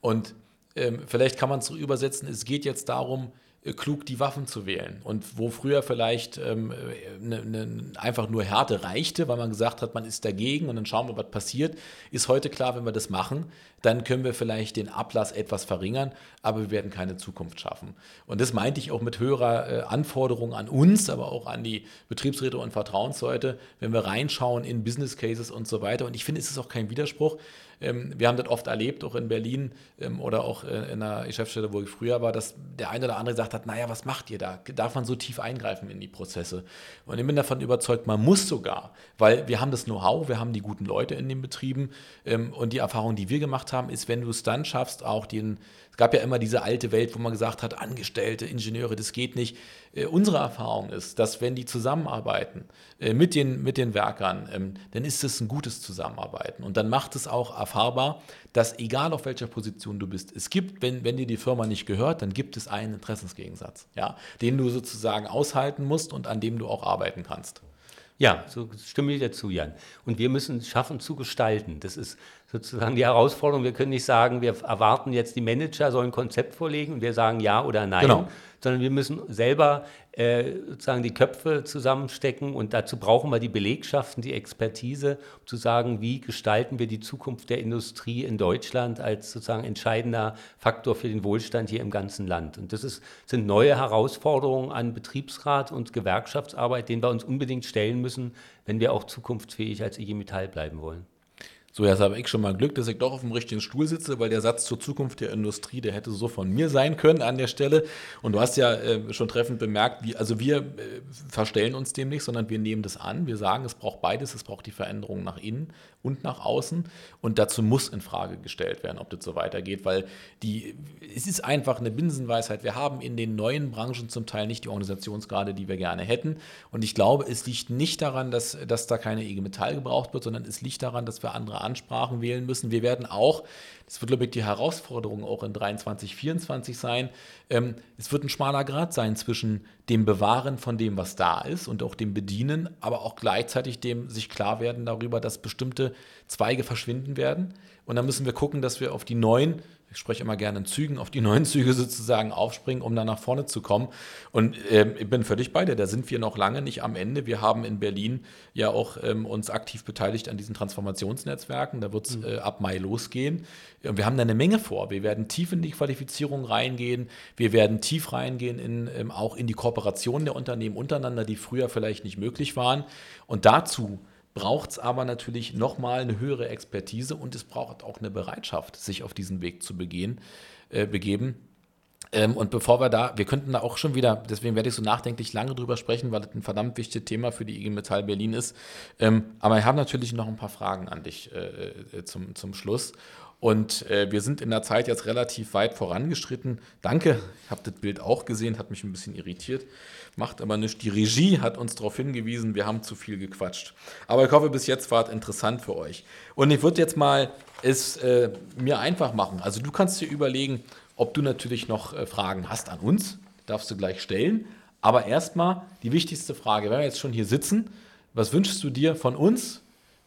Und ähm, vielleicht kann man es so übersetzen, es geht jetzt darum, klug die Waffen zu wählen. Und wo früher vielleicht ähm, ne, ne, einfach nur Härte reichte, weil man gesagt hat, man ist dagegen und dann schauen wir, was passiert, ist heute klar, wenn wir das machen, dann können wir vielleicht den Ablass etwas verringern, aber wir werden keine Zukunft schaffen. Und das meinte ich auch mit höherer äh, Anforderung an uns, aber auch an die Betriebsräte und Vertrauensleute, wenn wir reinschauen in Business Cases und so weiter. Und ich finde, es ist auch kein Widerspruch. Ähm, wir haben das oft erlebt, auch in Berlin ähm, oder auch äh, in einer Geschäftsstelle, wo ich früher war, dass der eine oder andere gesagt hat, naja, was macht ihr da? Darf man so tief eingreifen in die Prozesse? Und ich bin davon überzeugt, man muss sogar, weil wir haben das Know-how, wir haben die guten Leute in den Betrieben ähm, und die Erfahrung, die wir gemacht haben, ist, wenn du es dann schaffst, auch den, es gab ja immer diese alte Welt, wo man gesagt hat, Angestellte, Ingenieure, das geht nicht. Äh, unsere Erfahrung ist, dass wenn die zusammenarbeiten äh, mit, den, mit den Werkern, ähm, dann ist es ein gutes Zusammenarbeiten. Und dann macht es auch erfahrbar, dass egal auf welcher Position du bist, es gibt, wenn, wenn dir die Firma nicht gehört, dann gibt es einen Interessensgegensatz, ja, den du sozusagen aushalten musst und an dem du auch arbeiten kannst. Ja, so stimme ich dazu, Jan. Und wir müssen es schaffen zu gestalten. Das ist sozusagen die Herausforderung. Wir können nicht sagen, wir erwarten jetzt, die Manager sollen ein Konzept vorlegen und wir sagen ja oder nein, genau. sondern wir müssen selber äh, sozusagen die Köpfe zusammenstecken und dazu brauchen wir die Belegschaften, die Expertise, um zu sagen, wie gestalten wir die Zukunft der Industrie in Deutschland als sozusagen entscheidender Faktor für den Wohlstand hier im ganzen Land. Und das ist, sind neue Herausforderungen an Betriebsrat und Gewerkschaftsarbeit, denen wir uns unbedingt stellen müssen, wenn wir auch zukunftsfähig als IG Metall bleiben wollen. So, jetzt habe ich schon mal Glück, dass ich doch auf dem richtigen Stuhl sitze, weil der Satz zur Zukunft der Industrie, der hätte so von mir sein können an der Stelle. Und du hast ja äh, schon treffend bemerkt, wie, also wir äh, verstellen uns dem nicht, sondern wir nehmen das an. Wir sagen, es braucht beides, es braucht die Veränderung nach innen und nach außen. Und dazu muss in Frage gestellt werden, ob das so weitergeht, weil die, es ist einfach eine Binsenweisheit. Wir haben in den neuen Branchen zum Teil nicht die Organisationsgrade, die wir gerne hätten. Und ich glaube, es liegt nicht daran, dass, dass da keine IG Metall gebraucht wird, sondern es liegt daran, dass wir andere Ansprachen wählen müssen. Wir werden auch, das wird, glaube ich, die Herausforderung auch in 23, 24 sein, ähm, es wird ein schmaler Grad sein zwischen dem Bewahren von dem, was da ist und auch dem Bedienen, aber auch gleichzeitig dem sich klar werden darüber, dass bestimmte Zweige verschwinden werden. Und dann müssen wir gucken, dass wir auf die neuen ich spreche immer gerne in Zügen, auf die neuen Züge sozusagen aufspringen, um dann nach vorne zu kommen. Und ähm, ich bin völlig bei dir, da sind wir noch lange nicht am Ende. Wir haben in Berlin ja auch ähm, uns aktiv beteiligt an diesen Transformationsnetzwerken. Da wird es mhm. äh, ab Mai losgehen. Und wir haben da eine Menge vor. Wir werden tief in die Qualifizierung reingehen. Wir werden tief reingehen in, ähm, auch in die Kooperation der Unternehmen untereinander, die früher vielleicht nicht möglich waren. Und dazu braucht es aber natürlich nochmal eine höhere Expertise und es braucht auch eine Bereitschaft, sich auf diesen Weg zu begehen, äh, begeben. Ähm, und bevor wir da, wir könnten da auch schon wieder, deswegen werde ich so nachdenklich lange drüber sprechen, weil das ein verdammt wichtiges Thema für die IG Metall Berlin ist. Ähm, aber ich habe natürlich noch ein paar Fragen an dich äh, äh zum, zum Schluss. Und äh, wir sind in der Zeit jetzt relativ weit vorangeschritten. Danke, ich habe das Bild auch gesehen, hat mich ein bisschen irritiert. Macht aber nichts. Die Regie hat uns darauf hingewiesen, wir haben zu viel gequatscht. Aber ich hoffe, bis jetzt war es interessant für euch. Und ich würde jetzt mal es äh, mir einfach machen. Also du kannst dir überlegen, ob du natürlich noch äh, Fragen hast an uns. Darfst du gleich stellen. Aber erstmal die wichtigste Frage, wenn wir jetzt schon hier sitzen, was wünschst du dir von uns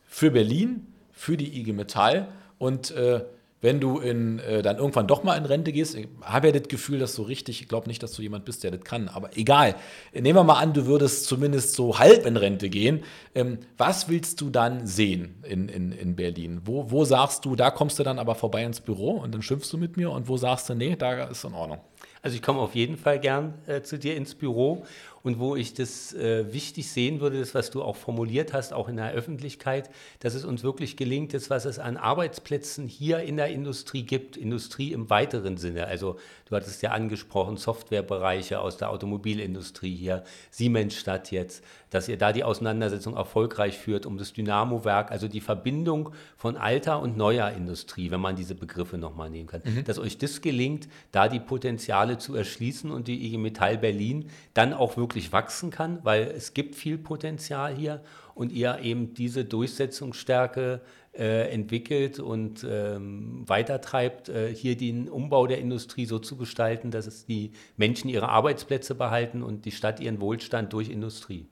für Berlin, für die IG Metall? Und äh, wenn du in, äh, dann irgendwann doch mal in Rente gehst, ich habe ja das Gefühl, dass so richtig, ich glaube nicht, dass du jemand bist, der das kann, aber egal. Nehmen wir mal an, du würdest zumindest so halb in Rente gehen. Ähm, was willst du dann sehen in, in, in Berlin? Wo, wo sagst du, da kommst du dann aber vorbei ins Büro und dann schimpfst du mit mir und wo sagst du, nee, da ist in Ordnung? Also ich komme auf jeden Fall gern äh, zu dir ins Büro und wo ich das äh, wichtig sehen würde, das, was du auch formuliert hast, auch in der Öffentlichkeit, dass es uns wirklich gelingt, das, was es an Arbeitsplätzen hier in der Industrie gibt, Industrie im weiteren Sinne. Also du hattest ja angesprochen, Softwarebereiche aus der Automobilindustrie hier, Siemensstadt jetzt, dass ihr da die Auseinandersetzung erfolgreich führt um das Dynamo-Werk, also die Verbindung von alter und neuer Industrie, wenn man diese Begriffe nochmal nehmen kann, mhm. dass euch das gelingt, da die Potenziale zu erschließen und die IG Metall Berlin dann auch wirklich wirklich wachsen kann, weil es gibt viel Potenzial hier und ihr eben diese Durchsetzungsstärke äh, entwickelt und ähm, weitertreibt, äh, hier den Umbau der Industrie so zu gestalten, dass es die Menschen ihre Arbeitsplätze behalten und die Stadt ihren Wohlstand durch Industrie.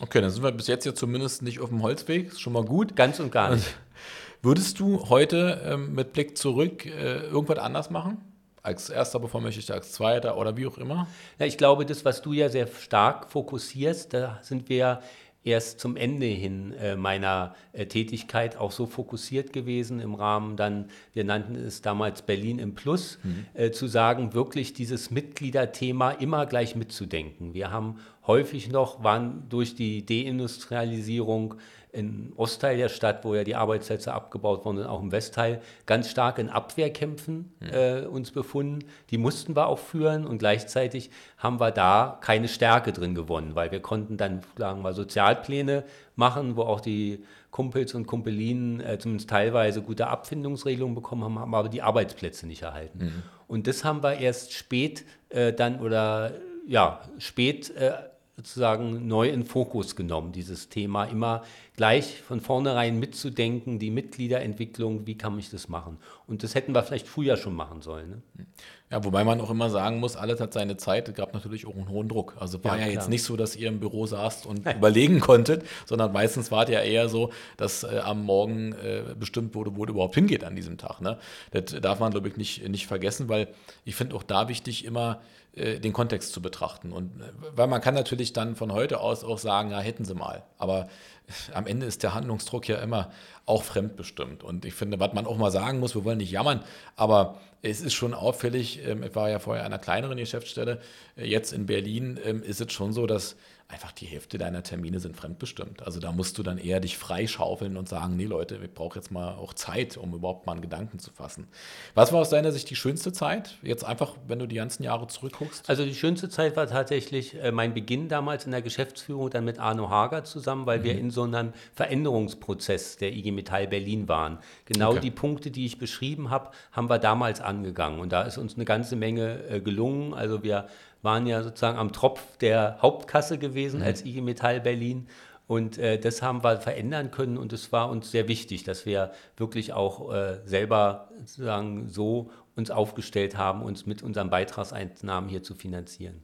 Okay, dann sind wir bis jetzt ja zumindest nicht auf dem Holzweg, ist schon mal gut. Ganz und gar nicht. Würdest du heute ähm, mit Blick zurück äh, irgendwas anders machen? Als erster Bevollmächtigter, als zweiter oder wie auch immer? Ja, ich glaube, das, was du ja sehr stark fokussierst, da sind wir erst zum Ende hin äh, meiner äh, Tätigkeit auch so fokussiert gewesen im Rahmen dann, wir nannten es damals Berlin im Plus, mhm. äh, zu sagen, wirklich dieses Mitgliederthema immer gleich mitzudenken. Wir haben häufig noch, waren durch die Deindustrialisierung im Ostteil der Stadt, wo ja die Arbeitsplätze abgebaut wurden, und auch im Westteil, ganz stark in Abwehrkämpfen mhm. äh, uns befunden. Die mussten wir auch führen und gleichzeitig haben wir da keine Stärke drin gewonnen, weil wir konnten dann, sagen wir, Sozialpläne machen, wo auch die Kumpels und Kumpelinen äh, zumindest teilweise gute Abfindungsregelungen bekommen haben, haben aber die Arbeitsplätze nicht erhalten. Mhm. Und das haben wir erst spät äh, dann oder ja, spät äh, sozusagen neu in Fokus genommen, dieses Thema immer gleich von vornherein mitzudenken, die Mitgliederentwicklung, wie kann ich das machen? Und das hätten wir vielleicht früher schon machen sollen. Ne? Ja, wobei man auch immer sagen muss, alles hat seine Zeit. Es gab natürlich auch einen hohen Druck. Also war ja, ja jetzt nicht so, dass ihr im Büro saßt und überlegen konntet, sondern meistens war es ja eher so, dass äh, am Morgen äh, bestimmt wurde, wo es überhaupt hingeht an diesem Tag. Ne? Das darf man, glaube ich, nicht, nicht vergessen, weil ich finde auch da wichtig, immer äh, den Kontext zu betrachten. Und äh, weil man kann natürlich dann von heute aus auch sagen, ja, hätten sie mal. Aber am Ende ist der Handlungsdruck ja immer auch fremdbestimmt. Und ich finde, was man auch mal sagen muss, wir wollen nicht jammern, aber es ist schon auffällig, ähm, ich war ja vorher an einer kleineren Geschäftsstelle, äh, jetzt in Berlin ähm, ist es schon so, dass einfach die Hälfte deiner Termine sind fremdbestimmt. Also da musst du dann eher dich freischaufeln und sagen, nee Leute, ich brauche jetzt mal auch Zeit, um überhaupt mal einen Gedanken zu fassen. Was war aus deiner Sicht die schönste Zeit? Jetzt einfach, wenn du die ganzen Jahre zurückguckst? Also die schönste Zeit war tatsächlich äh, mein Beginn damals in der Geschäftsführung dann mit Arno Hager zusammen, weil mhm. wir in so einem Veränderungsprozess der IG Metall Berlin waren. Genau okay. die Punkte, die ich beschrieben habe, haben wir damals angegangen und da ist uns eine ganze Menge äh, gelungen. Also wir waren ja sozusagen am Tropf der Hauptkasse gewesen mhm. als IG Metall Berlin. Und äh, das haben wir verändern können und es war uns sehr wichtig, dass wir wirklich auch äh, selber sozusagen so uns aufgestellt haben, uns mit unseren Beitragseinnahmen hier zu finanzieren.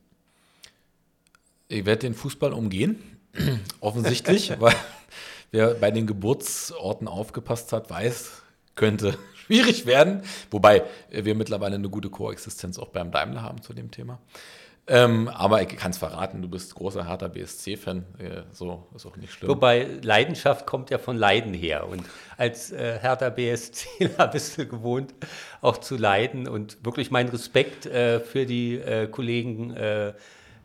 Ich werde den Fußball umgehen, offensichtlich, weil wer bei den Geburtsorten aufgepasst hat, weiß, könnte schwierig werden. Wobei wir mittlerweile eine gute Koexistenz auch beim Daimler haben zu dem Thema. Ähm, aber ich kann es verraten, du bist großer Hertha BSC-Fan, äh, so ist auch nicht schlimm. Wobei Leidenschaft kommt ja von Leiden her. Und als äh, Hertha BSCler bist du gewohnt, auch zu leiden. Und wirklich mein Respekt äh, für die äh, Kollegen äh,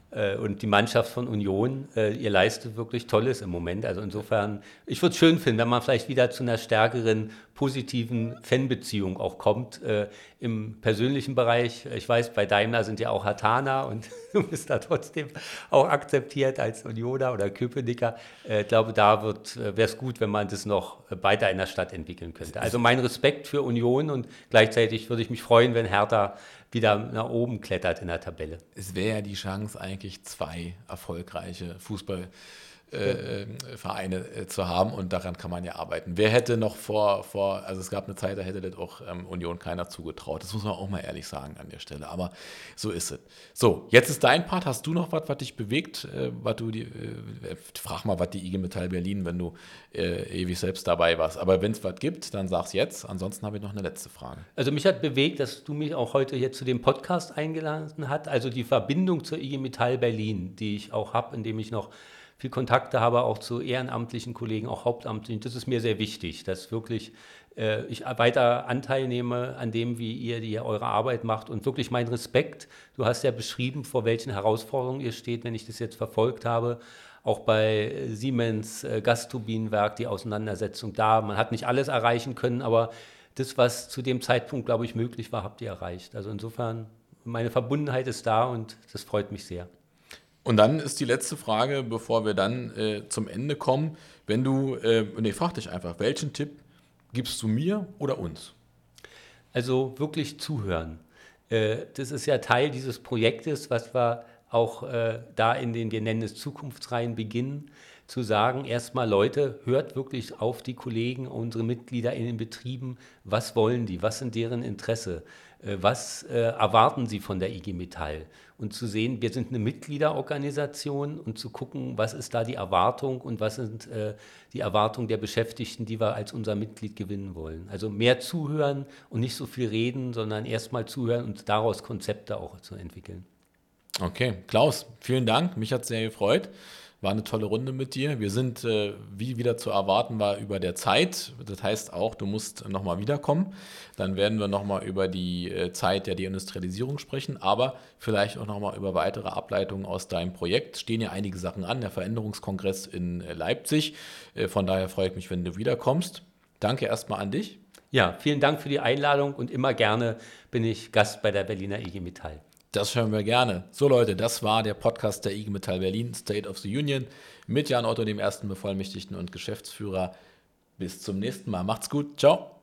äh, und die Mannschaft von Union, ihr leistet wirklich Tolles im Moment. Also insofern, ich würde es schön finden, wenn man vielleicht wieder zu einer stärkeren positiven Fanbeziehung auch kommt im persönlichen Bereich. Ich weiß, bei Daimler sind ja auch Hatana und du bist da trotzdem auch akzeptiert als Unioner oder Köpenicker. Äh, ich glaube, da wäre es gut, wenn man das noch weiter in der Stadt entwickeln könnte. Also mein Respekt für Union und gleichzeitig würde ich mich freuen, wenn Hertha wieder nach oben klettert in der Tabelle. Es wäre ja die Chance, eigentlich zwei erfolgreiche Fußball- äh, äh, Vereine äh, zu haben und daran kann man ja arbeiten. Wer hätte noch vor, vor also es gab eine Zeit, da hätte das auch ähm, Union keiner zugetraut. Das muss man auch mal ehrlich sagen an der Stelle. Aber so ist es. So, jetzt ist dein Part. Hast du noch was, was dich bewegt? Äh, was du die, äh, frag mal, was die IG Metall Berlin, wenn du ewig selbst dabei warst. Aber wenn es was gibt, dann sag's jetzt. Ansonsten habe ich noch eine letzte Frage. Also mich hat bewegt, dass du mich auch heute jetzt zu dem Podcast eingeladen hast. Also die Verbindung zur IG Metall Berlin, die ich auch habe, indem ich noch viel Kontakte habe, auch zu ehrenamtlichen Kollegen, auch hauptamtlichen. Das ist mir sehr wichtig, dass wirklich äh, ich weiter Anteil nehme an dem, wie ihr die, eure Arbeit macht und wirklich mein Respekt. Du hast ja beschrieben, vor welchen Herausforderungen ihr steht, wenn ich das jetzt verfolgt habe. Auch bei Siemens äh, Gasturbinenwerk die Auseinandersetzung da. Man hat nicht alles erreichen können, aber das, was zu dem Zeitpunkt, glaube ich, möglich war, habt ihr erreicht. Also insofern, meine Verbundenheit ist da und das freut mich sehr. Und dann ist die letzte Frage, bevor wir dann äh, zum Ende kommen. Wenn du, äh, nee, frag dich einfach, welchen Tipp gibst du mir oder uns? Also wirklich zuhören. Äh, das ist ja Teil dieses Projektes, was wir auch äh, da in den, wir nennen es Zukunftsreihen beginnen, zu sagen, erstmal Leute, hört wirklich auf die Kollegen, unsere Mitglieder in den Betrieben, was wollen die, was sind deren Interesse, was äh, erwarten sie von der IG Metall und zu sehen, wir sind eine Mitgliederorganisation und zu gucken, was ist da die Erwartung und was sind äh, die Erwartungen der Beschäftigten, die wir als unser Mitglied gewinnen wollen. Also mehr zuhören und nicht so viel reden, sondern erstmal zuhören und daraus Konzepte auch zu entwickeln. Okay, Klaus, vielen Dank. Mich hat es sehr gefreut. War eine tolle Runde mit dir. Wir sind, äh, wie wieder zu erwarten war, über der Zeit. Das heißt auch, du musst nochmal wiederkommen. Dann werden wir nochmal über die äh, Zeit der Deindustrialisierung sprechen, aber vielleicht auch nochmal über weitere Ableitungen aus deinem Projekt. Stehen ja einige Sachen an, der Veränderungskongress in äh, Leipzig. Äh, von daher freue ich mich, wenn du wiederkommst. Danke erstmal an dich. Ja, vielen Dank für die Einladung und immer gerne bin ich Gast bei der Berliner IG Metall. Das hören wir gerne. So Leute, das war der Podcast der IG Metall Berlin, State of the Union, mit Jan Otto, dem ersten Bevollmächtigten und Geschäftsführer. Bis zum nächsten Mal. Macht's gut. Ciao.